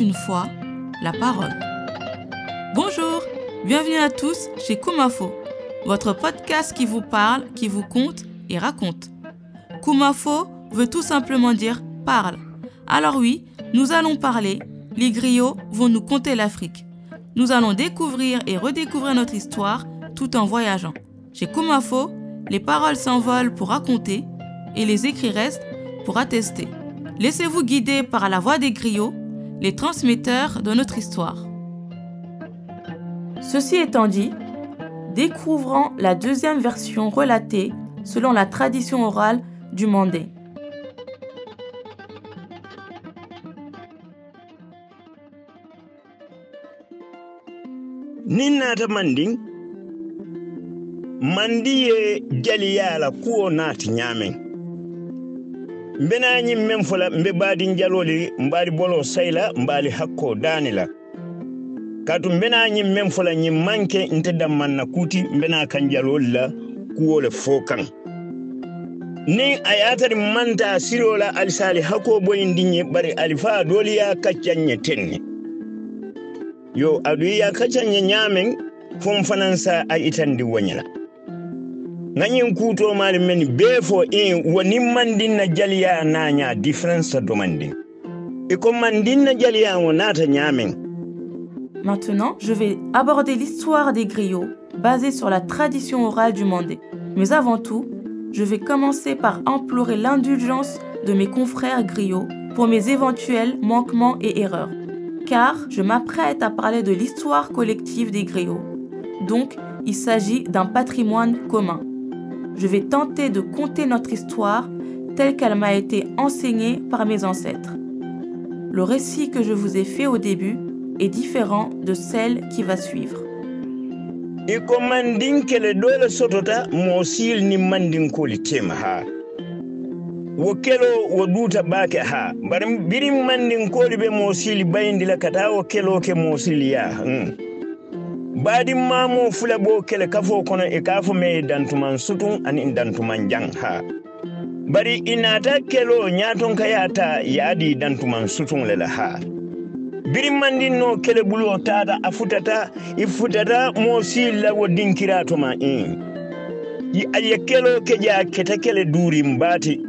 une fois la parole. Bonjour, bienvenue à tous chez Kumafo, votre podcast qui vous parle, qui vous compte et raconte. Kumafo veut tout simplement dire parle. Alors oui, nous allons parler, les griots vont nous conter l'Afrique. Nous allons découvrir et redécouvrir notre histoire tout en voyageant. Chez Kumafo, les paroles s'envolent pour raconter et les écrits restent pour attester. Laissez-vous guider par la voix des griots, les transmetteurs de notre histoire. Ceci étant dit, découvrons la deuxième version relatée selon la tradition orale du Mandé. ninnata mandin mandi ye n be naa ñiŋ meŋ fo la n be baadin jaloo le n baali boloo sayi la n baali hakkoo daani la kaatu n be naa ñiŋ meŋ fo la ñiŋ maŋ ke nte danmaŋ na kuuti n be naa kaŋ jaloo le la kuwo le fo kaŋ niŋ a ye a tari maŋ taa siroo la alisa ali hakkoo boyindi ñe bari alifaa doolu ye a kaccaŋ ñe teŋ ne yo aduŋ ye a kaccaŋ ñe ñaameŋ fo n fanaŋ sa a itandi wo ñe la Maintenant, je vais aborder l'histoire des griots basée sur la tradition orale du Mandé. Mais avant tout, je vais commencer par implorer l'indulgence de mes confrères griots pour mes éventuels manquements et erreurs. Car je m'apprête à parler de l'histoire collective des griots. Donc, il s'agit d'un patrimoine commun. Je vais tenter de conter notre histoire telle qu'elle m'a été enseignée par mes ancêtres. Le récit que je vous ai fait au début est différent de celle qui va suivre. baadin maamoo fula b'o kele kafoo kono e i k'a fo me ye dantuman sutun ani dantuman janha bari i naata keloo ñaaton ka yaa ta yaadi dantuman sutun le la haa. Birin mandin noo kele buloo taata a futata i futata moo sii lawo dinkiraa to ma in a ye keloo ke jaa kete kele duurin baati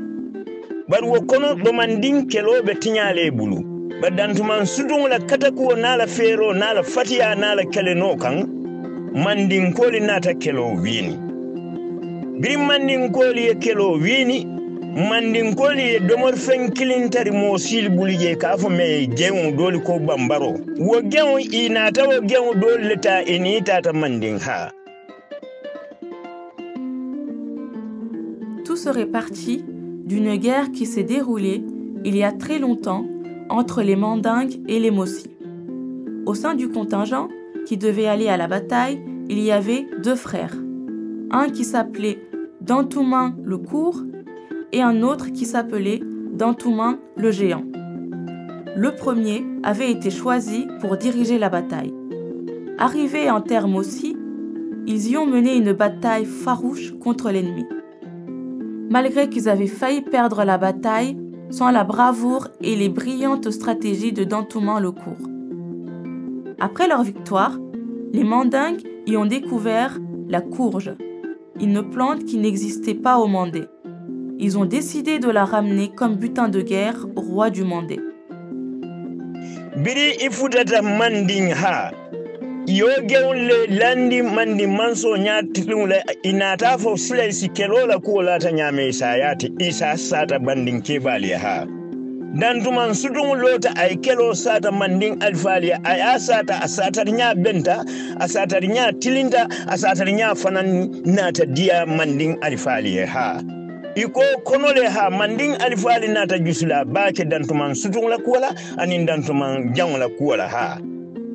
bari wo kono ɗomandin keloo be tiñaalee bulu. Baddantuman sudugla katakuwo nala feero nala fatiya nala kele no kan mandinkoli nata kelo wini. Biri mandinkoli ye kelo wini mandinkoli ye domor fen kilintari mo sil buli je ka fo me jeŋo doli ko bambaro. Wo geŋo wo geŋo Tout serait parti d'une guerre qui s'est déroulée il y a très longtemps entre les Mandingues et les Mossi. Au sein du contingent qui devait aller à la bataille, il y avait deux frères. Un qui s'appelait Dantoumin le Court et un autre qui s'appelait Dantoumin le Géant. Le premier avait été choisi pour diriger la bataille. Arrivés en terre Mossi, ils y ont mené une bataille farouche contre l'ennemi. Malgré qu'ils avaient failli perdre la bataille, sans la bravoure et les brillantes stratégies de Dantoumin le Court. Après leur victoire, les Mandingues y ont découvert la courge, une plante qui n'existait pas au Mandé. Ils ont décidé de la ramener comme butin de guerre au roi du Mandé. Biri i futata mandin ha yo gewle landi mandi manso ñatilule inata fo silay si kelola kuwo lata ñame isa yati isa sata bandin kebaliya ha. Dantuman sudun lota ay kelo sata mandin alfaliya a ya sata a satari ña benta a satari ña tilinta a satari ña fanan nata diya mandin alfaliya ha. Iko konole ha mandin alifali nata jusula bake dantuman sutuŋ la kuwola anin dantuman jaŋo la kuwola ha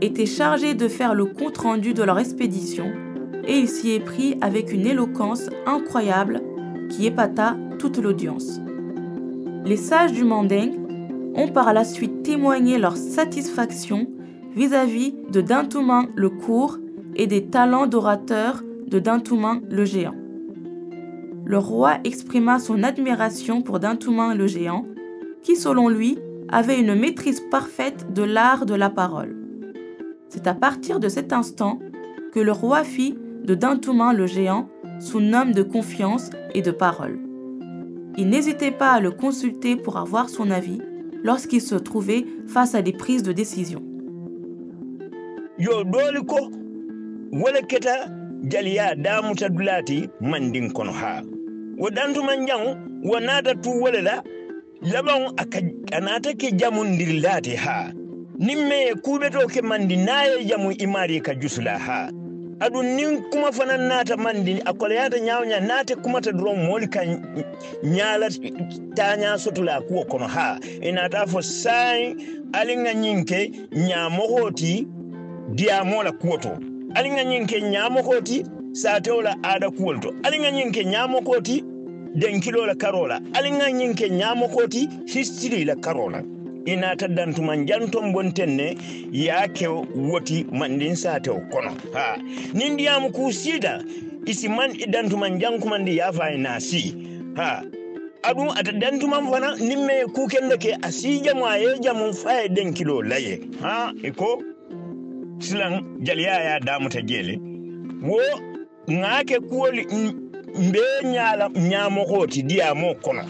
était chargé de faire le compte-rendu de leur expédition et il s'y est pris avec une éloquence incroyable qui épata toute l'audience. Les sages du Manding ont par la suite témoigné leur satisfaction vis-à-vis de Dintouman le court et des talents d'orateur de Dintouman le géant. Le roi exprima son admiration pour Dintouman le géant, qui selon lui avait une maîtrise parfaite de l'art de la parole. C'est à partir de cet instant que le roi fit de Dintouman le géant son homme de confiance et de parole. Il n'hésitait pas à le consulter pour avoir son avis lorsqu'il se trouvait face à des prises de décision. Damuta dulati mandin kono ha wo dantuman jan wo nata tu wala la laban anata ke jamundir lati ha nimme kuɓeto ke mandi naye jamu imari ka jusula ha aɗum nin kuma fana nata mandi a kolayata ñawña nate kumata doron moli ka ñala taña sotula kuwo kono ha inata fo sai alinga ñinke ñamohoti diyamola kuwo to aliŋa ñiŋ ke ñaamoko ti saatewo la aada kuwol to aliŋa ñiŋ ke ñaamoko ti denkilo la karo la aliŋa ñiŋ ke ñaamoko ti histiri la karo la i naata dantuman janton bonten ne ye ke woti mandin saatewo kono. Ha. Niŋ diyaamu ku siita isi man i dantuman jankumandi yaafa ye naa si ha. Aɗum ata dantuman fana niŋ me kukende ke a sii jamu a ye jamu fa ye denkilo la ye ha i ko? Silan jaliya ya damuta jele wo ŋake kuwoli mbe ñala ñamokoti diyamo kono.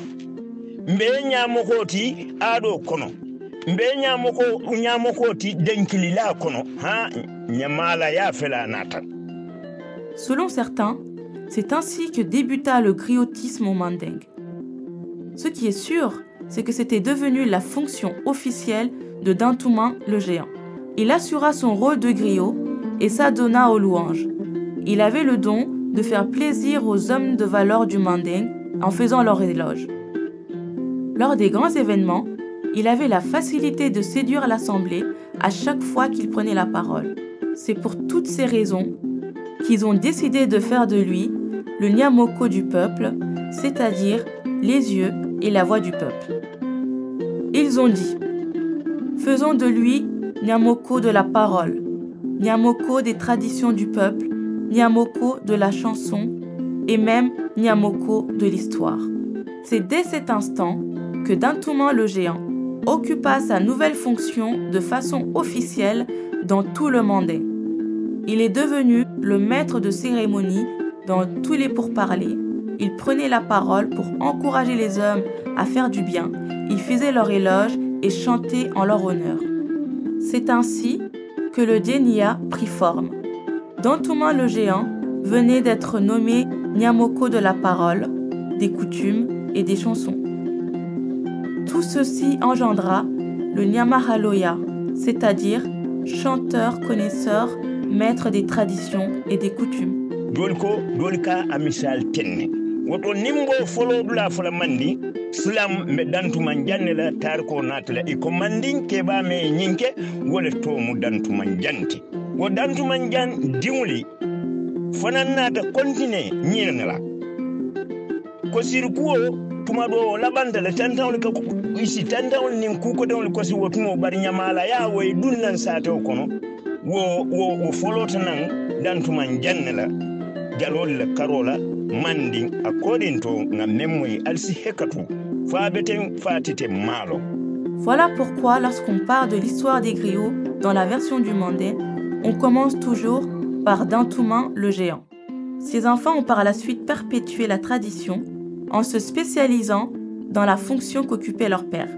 Mbe ñamokoti aɗo kono Selon certains, c'est ainsi que débuta le griotisme au Manding. Ce qui est sûr, c'est que c'était devenu la fonction officielle de Dintouman le géant. Il assura son rôle de griot et s'adonna aux louanges. Il avait le don de faire plaisir aux hommes de valeur du Manding en faisant leur éloge. Lors des grands événements, il avait la facilité de séduire l'assemblée à chaque fois qu'il prenait la parole. C'est pour toutes ces raisons qu'ils ont décidé de faire de lui le Nyamoko du peuple, c'est-à-dire les yeux et la voix du peuple. Ils ont dit Faisons de lui Nyamoko de la parole, Nyamoko des traditions du peuple, Nyamoko de la chanson et même Nyamoko de l'histoire. C'est dès cet instant que Dintouman le géant occupa sa nouvelle fonction de façon officielle dans tout le Mandé. Il est devenu le maître de cérémonie dans tous les pourparlers. Il prenait la parole pour encourager les hommes à faire du bien. Il faisait leur éloge et chantait en leur honneur. C'est ainsi que le Denia prit forme. Dantouman le géant venait d'être nommé Nyamoko de la parole, des coutumes et des chansons. Tout ceci engendra le Nyamahaloya, c'est-à-dire chanteur, connaisseur, maître des traditions et des coutumes. doli ko doli ka a misal tenne. Woto nimbo folodula fola mandi silam dantuman janne la tariko natala iko mandin me ñinke wole to mu dantuman janti wo dantuman jan diŋuli fanan nata kontine Voilà pourquoi lorsqu'on parle de l'histoire des griots dans la version du Mandé, on commence toujours par Dintouman le géant. Ces enfants ont par la suite perpétué la tradition en se spécialisant dans la fonction qu'occupait leur père.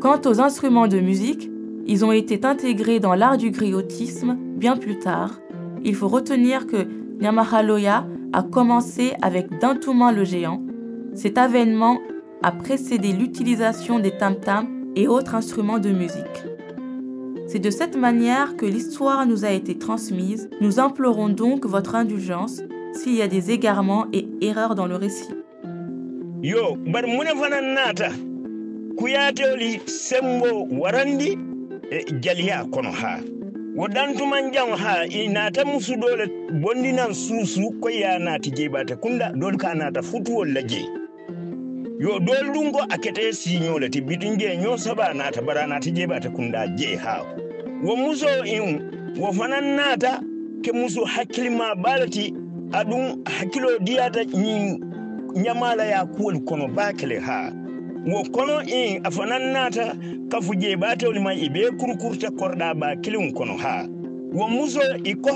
Quant aux instruments de musique, ils ont été intégrés dans l'art du griotisme bien plus tard. Il faut retenir que Nyamahaloya a commencé avec Dintouman le géant. Cet avènement a précédé l'utilisation des tam-tams et autres instruments de musique. C'est de cette manière que l'histoire nous a été transmise. Nous implorons donc votre indulgence s'il y a des égarements et erreurs dans le récit. yo bar mune fanan nata. Kuyatewli sembo warandi e jaliya kono ha. Wo ɗantuman jan ha i nata musu dole bondinan susu ko ya nati kunda dole nata futuwol la yo dol ɗum go a kete siñole ti bitin je ño saba nata bara jeɓate kunda je ha. Wo muso in nata ke aɗum hakkilo diyata ñin ñamala ya kuwol kono bakele ha. Wo kono in a fanan nata kafu je batewol ma i be kurkurta korɗa ba kilin kono ha. Wo muso i ko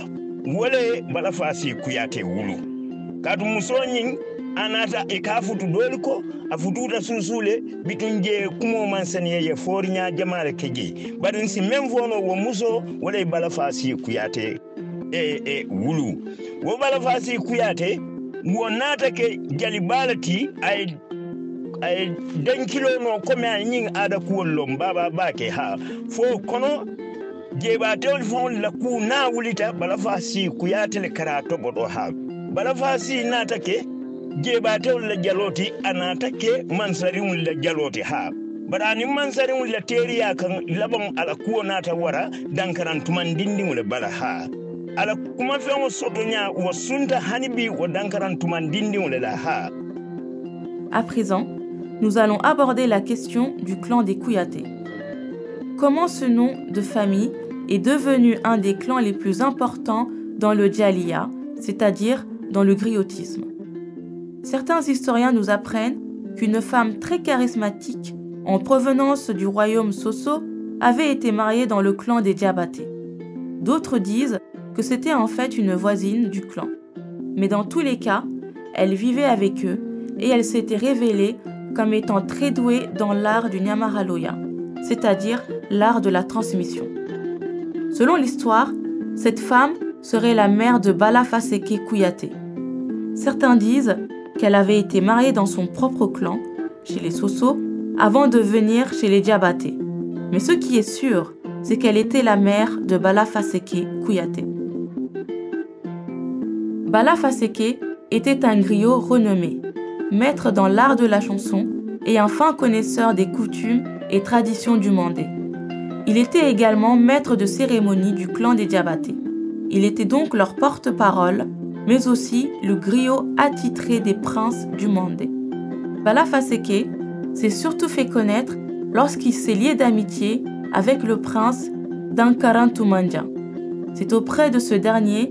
wole bala fasi kuyate wulu. Katu muso ñin a nata i ka futu doli ko a fututa susule bitun je kumo man saniye ye foriña jamale je baɗum si men fono wo muso wole bala fasi kuyate e e wulu. Wo bala fasi kuyate wo nata ke jali balati ay ay dankilono komi a ñing aada kuwol lom baba bake ha. Fo kono jeɓatewol fon la ku na wulita bala fa si kuyatele kara toɓoɗo ha. Bala fa si nata ke jeɓatewol la jaloti a nata ke mansariwol la jaloti ha. Bara ni mansariwol la teriya kan laban ala kuwo nata wara dankaran tuman dindiŋole bala ha À présent, nous allons aborder la question du clan des Kouyaté. Comment ce nom de famille est devenu un des clans les plus importants dans le Djaliya, c'est-à-dire dans le griotisme? Certains historiens nous apprennent qu'une femme très charismatique en provenance du royaume Soso avait été mariée dans le clan des Diabaté. D'autres disent que c'était en fait une voisine du clan. Mais dans tous les cas, elle vivait avec eux et elle s'était révélée comme étant très douée dans l'art du Nyamaraloya, c'est-à-dire l'art de la transmission. Selon l'histoire, cette femme serait la mère de Bala Faseke Kouyaté. Certains disent qu'elle avait été mariée dans son propre clan, chez les Soso, avant de venir chez les Diabaté. Mais ce qui est sûr, c'est qu'elle était la mère de Bala Faseke Kouyaté. Bala Faseke était un griot renommé, maître dans l'art de la chanson et un fin connaisseur des coutumes et traditions du Mandé. Il était également maître de cérémonie du clan des Diabaté. Il était donc leur porte-parole, mais aussi le griot attitré des princes du Mandé. Bala Faseke s'est surtout fait connaître lorsqu'il s'est lié d'amitié avec le prince d'Ankarantumanja. C'est auprès de ce dernier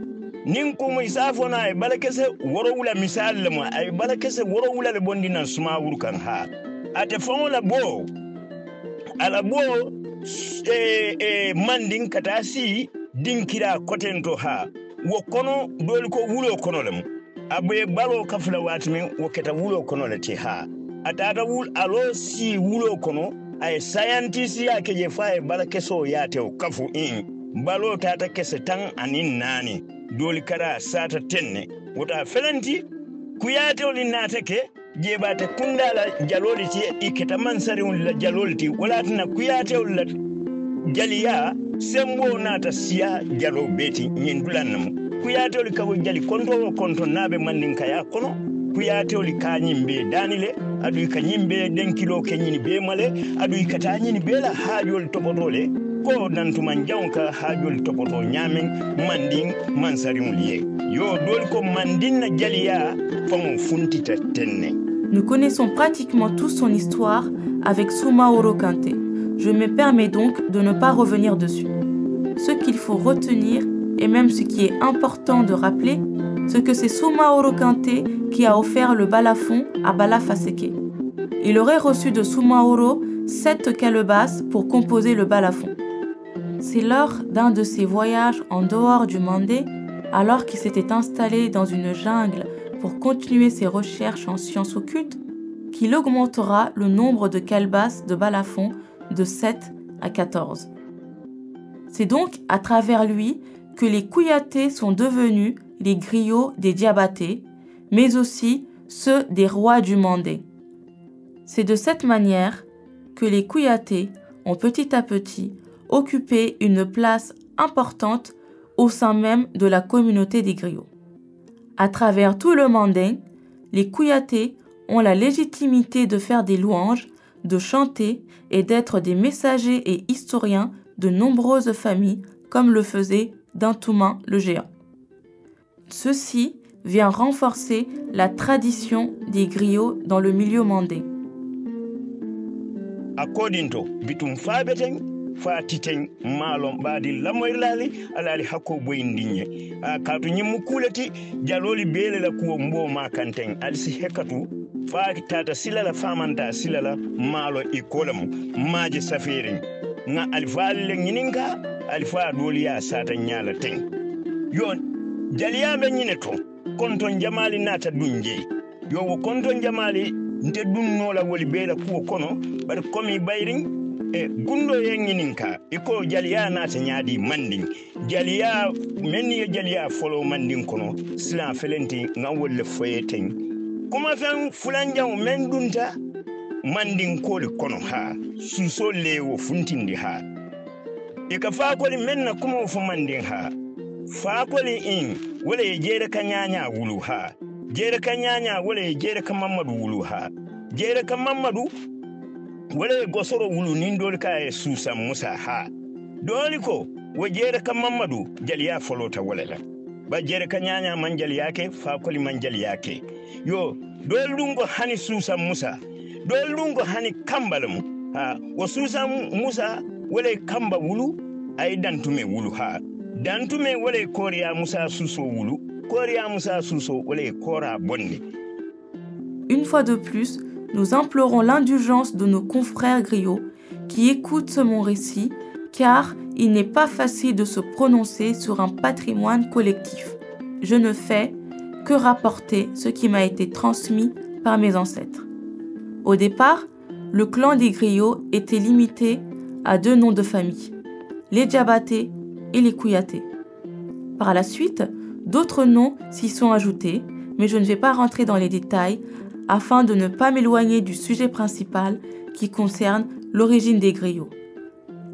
nin kumu isafona ay bala kese woro wula misal le mo ay ye balakese woro wula le bondi nan sumawuru kan ha. Ate faŋo la boo ala bo e, e, mandin kata si dinkira koten to ha. Wo kono doli ko wulo kono le mu. Abe balo kafla waati meŋ wo keta wulo kono le ti ha. Taata wul alo si wulo kono aye sayantisi ya ke je fa ye balakesoo yaate o kafu in balo tata kese tan anin naani dooli kara sata tenne. Wota felanti kuyatewoli naatake jeeɓate kundala jaloli ti iketa keta mansariwol la jalol ti wala tana kuyatewol la jaliya sembo naata siya jalo beeti ñin dulannamo kuyatewoli kawo jali kontowo konto naaɓe mannin kaya kono. Kuyatewoli kañim be dani le aɗuy ka ñim be ɗenkilo ke ñini be male aɗuy kata ñini be la haajol toɓotole Nous connaissons pratiquement tous son histoire avec Soumaoro Kante. Je me permets donc de ne pas revenir dessus. Ce qu'il faut retenir, et même ce qui est important de rappeler, c'est que c'est Soumaoro Kante qui a offert le balafon à Bala Faseke. Il aurait reçu de Soumaoro sept calebasses pour composer le balafon. C'est lors d'un de ses voyages en dehors du Mandé, alors qu'il s'était installé dans une jungle pour continuer ses recherches en sciences occultes, qu'il augmentera le nombre de calebasses de balafon de 7 à 14. C'est donc à travers lui que les Kouyatés sont devenus les griots des Diabatés, mais aussi ceux des rois du Mandé. C'est de cette manière que les Kouyatés ont petit à petit occupé une place importante au sein même de la communauté des griots. À travers tout le Mandé, les Kouyatés ont la légitimité de faire des louanges, de chanter et d'être des messagers et historiens de nombreuses familles comme le faisait Dantouman le géant. Ceci vient renforcer la tradition des griots dans le milieu mandin. fati teñ maalom ɓaadi lamoyrlaali alaali hakko boyin ka kaatu ñimmu kuulati jaloli beele la kuwo mbo ma kanteñ alisi hekkatu faaki tata silala famanta silala maalo e kola mum maaje safeereñ ŋa alifaali le ñinin ka alifaa dooli ya sata ñaala teñ yo jaliyaɓe ñine to konton jamaali naata duñ jeyi yo wo konton jamaali nte dunnola woli beela kuwo kono bari komi bayrin e gundo yeŋinin ka i ko jaliya naata ñaadi mandin jaliya men ye jaliya folo mandin kono. Silan felenti ŋa wolle foye teŋ kuma feŋ fulanjaŋo men dunta mandin koli kono ha. Suso le wo funtindi ha. I ka faakoli men na kumawo fo mandin ha. Faakoli in wala ye jeere ka ñaña wulu ha. Jeere ka ñaña wala ye jeere ka mamadu wulu ha. Jeere ka mamadu wala gosoro wulu nin doli ka ye susa musa ha. Dooli ko wo jere ka mamadu jaliya folota wala la. Ba jere ka nyanya man jaliya ke faakoli man jaliya ke yo dooli ɗum ko hani susa musa. Dooli ɗum ko hani kambalum ha wo susa musa wala kamba wulu ay dantume wulu ha. Dantume wala ye kooriya musa suso wulu. Koriya musa suso wala ye koora bonni Une fois de plus, nous implorons l'indulgence de nos confrères griots qui écoutent mon récit, car il n'est pas facile de se prononcer sur un patrimoine collectif. Je ne fais que rapporter ce qui m'a été transmis par mes ancêtres. Au départ, le clan des griots était limité à deux noms de famille, les Djabaté et les Kouyaté. Par la suite, d'autres noms s'y sont ajoutés, mais je ne vais pas rentrer dans les détails afin de ne pas m'éloigner du sujet principal qui concerne l'origine des griots.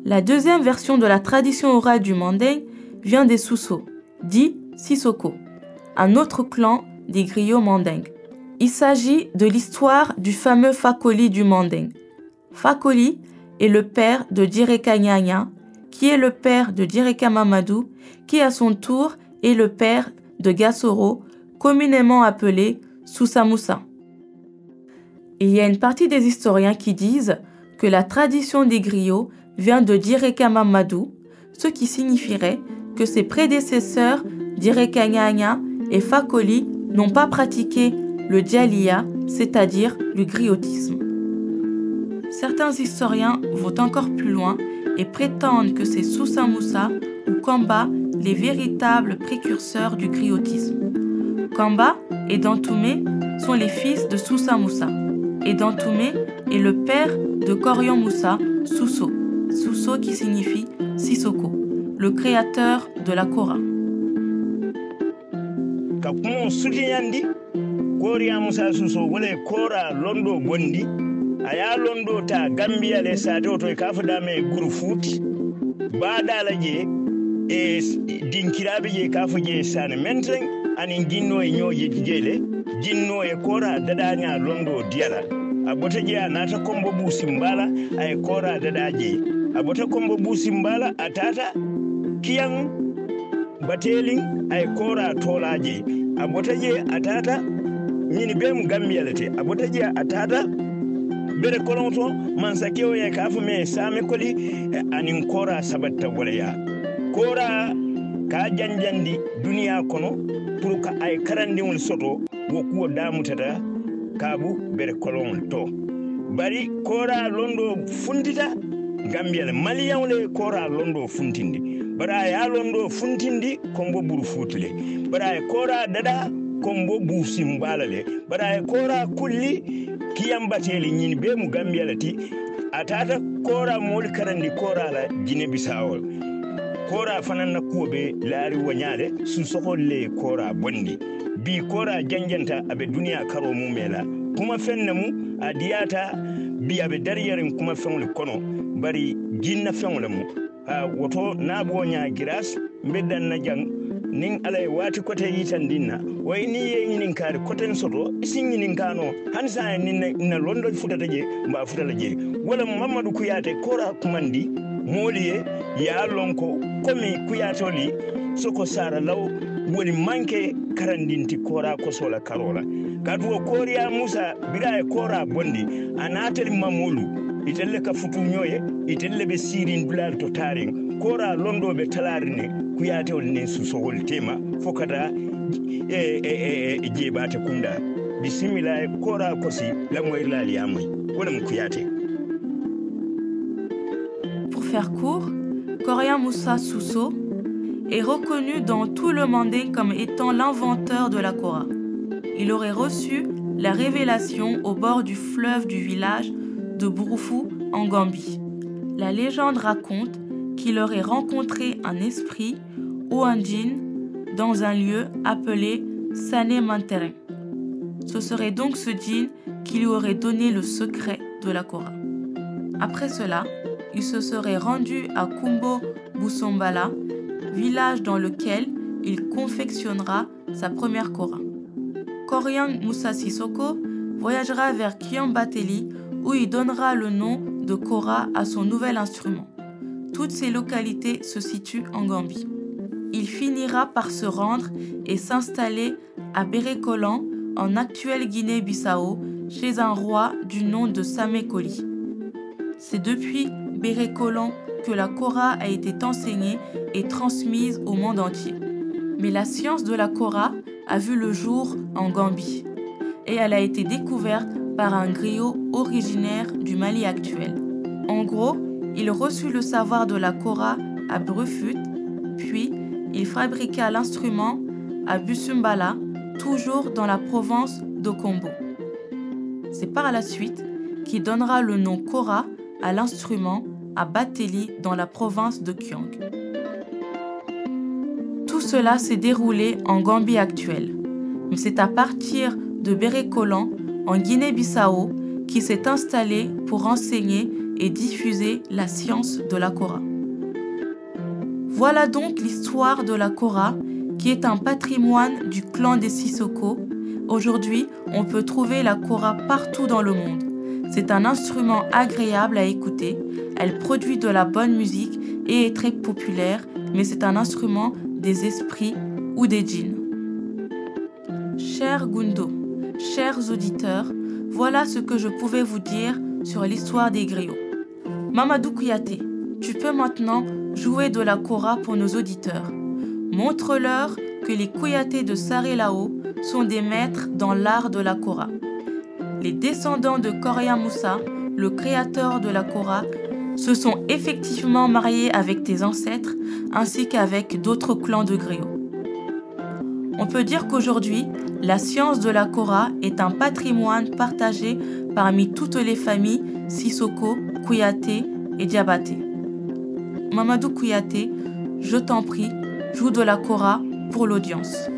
La deuxième version de la tradition orale du Manding vient des Sousso, dit Sissoko, un autre clan des griots manding. Il s'agit de l'histoire du fameux Fakoli du Manding. Fakoli est le père de Direka Nyanya, qui est le père de Direka Mamadou, qui à son tour est le père de Gassoro, communément appelé Il y a une partie des historiens qui disent que la tradition des griots vient de Direka Mamadou, ce qui signifierait que ses prédécesseurs, Direka Nyanya et Fakoli, n'ont pas pratiqué le djalia, c'est-à-dire le griotisme. Certains historiens vont encore plus loin et prétendent que c'est Sousa Moussa ou Kamba les véritables précurseurs du griotisme. Kamba et Dantoumé sont les fils de Sousa Moussa et Dantoumé est le père de Korian Moussa, Sousso, Sousso qui signifie Sissoko, le créateur de la Kora. koriya musa suso wala kora londo aya londo ta gambia le sate oto me guru futi badala je e dinkirabe je je anin jinno e ñooji jeele jinno e kora daɗani a e londo diyala a bota jeeya naata kombo buusi mbala aye koora daɗa jeeyi a bota kombo buusi mbala a tata kiyan batelin aye koora toola jeeyi a bota jee a tata ñini be mo gammiyalete a bota jee a tata bere kolon to mansakewo ye kaa fo me saame koli eh, anin kora sabatta goleya. Kora ka janjandi duniya kono pour ka ay karandiŋol soto wo kuwo damutata kaabu bere koloŋol to. Bari kora londo funtita gambiyale maliyaŋo le kora londo funtindi. Bari a ye londo funtindi kombo buru futule bari a ye kora dada kombo busimbala le. Bari a ye kora kulli kiyambateli ñini bee mu gambiya le ti. A taata kora moolu karandi kora la jine bisawol kora fanan na kuwo be laari wañaale susogol le kora bondi bi kora janjanta aɓe duniya karo mumela kuma fenne mu a diyata bi aɓe dariyarin kuma feŋole kono. Bari jinna feŋole mu. Ha woto naaɓo ña giras mbeddan na jang. Nin ala ye waati kote yitandin na. Way ni ye ñininkaari koten soto isi ñininkano hani sa nin na londo futata je mba futala je wala mamadou kuyate kora kumandi moolu ye ya lon ko komi kuyatoli soko sara law woni manke karandinti kora kosola karola. Kadu wo koriya musa bira e kora bondi a natali mamolu itelle ka futu ñoye itelle ɓe sirin dulal to tarin kora londoɓe talari ne kuyatewol ne susowol tema fo kata e, e, e, e jeeɓate kunda. Bisimilla kora kosi lamoyrlal yamoy wonamo kuyate Pour faire court, Koria Moussa Sousso est reconnu dans tout le Mandé comme étant l'inventeur de la Kora. Il aurait reçu la révélation au bord du fleuve du village de Bouroufou en Gambie. La légende raconte qu'il aurait rencontré un esprit ou un djinn dans un lieu appelé Sané Manterin. Ce serait donc ce djinn qui lui aurait donné le secret de la Kora. Après cela, il se serait rendu à Kumbo Busombala, village dans lequel il confectionnera sa première Kora. Koryang Moussa Sissoko voyagera vers Kiambateli où il donnera le nom de Kora à son nouvel instrument. Toutes ces localités se situent en Gambie. Il finira par se rendre et s'installer à Bérécolan, en actuelle Guinée-Bissau, chez un roi du nom de Samekoli. C'est depuis Bérécolan que la Kora a été enseignée et transmise au monde entier. Mais la science de la Kora a vu le jour en Gambie et elle a été découverte par un griot originaire du Mali actuel. En gros, il reçut le savoir de la Kora à Brufut, puis il fabriqua l'instrument à Busumbala, toujours dans la province d'Okombo. C'est par la suite qu'il donnera le nom Kora à l'instrument à Bateli dans la province de Kyong. Tout cela s'est déroulé en Gambie actuelle, mais c'est à partir de Bérécolan, en Guinée-Bissau, qui s'est installé pour enseigner et diffuser la science de la Kora. Voilà donc l'histoire de la Kora, qui est un patrimoine du clan des Sissoko. Aujourd'hui, on peut trouver la Kora partout dans le monde. C'est un instrument agréable à écouter, elle produit de la bonne musique et est très populaire, mais c'est un instrument des esprits ou des djinns. Cher Gundo, chers auditeurs, voilà ce que je pouvais vous dire sur l'histoire des griots. Mamadou Kouyaté, tu peux maintenant jouer de la kora pour nos auditeurs. Montre-leur que les Kouyatés de Sarelao sont des maîtres dans l'art de la kora. Les descendants de Koria Moussa, le créateur de la kora, se sont effectivement mariés avec tes ancêtres ainsi qu'avec d'autres clans de griots. On peut dire qu'aujourd'hui, la science de la Kora est un patrimoine partagé parmi toutes les familles Sissoko, Kouyaté et Diabaté. Mamadou Kouyaté, je t'en prie, joue de la Kora pour l'audience.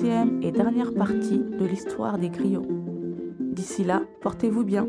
Et dernière partie de l'histoire des griots. D'ici là, portez-vous bien.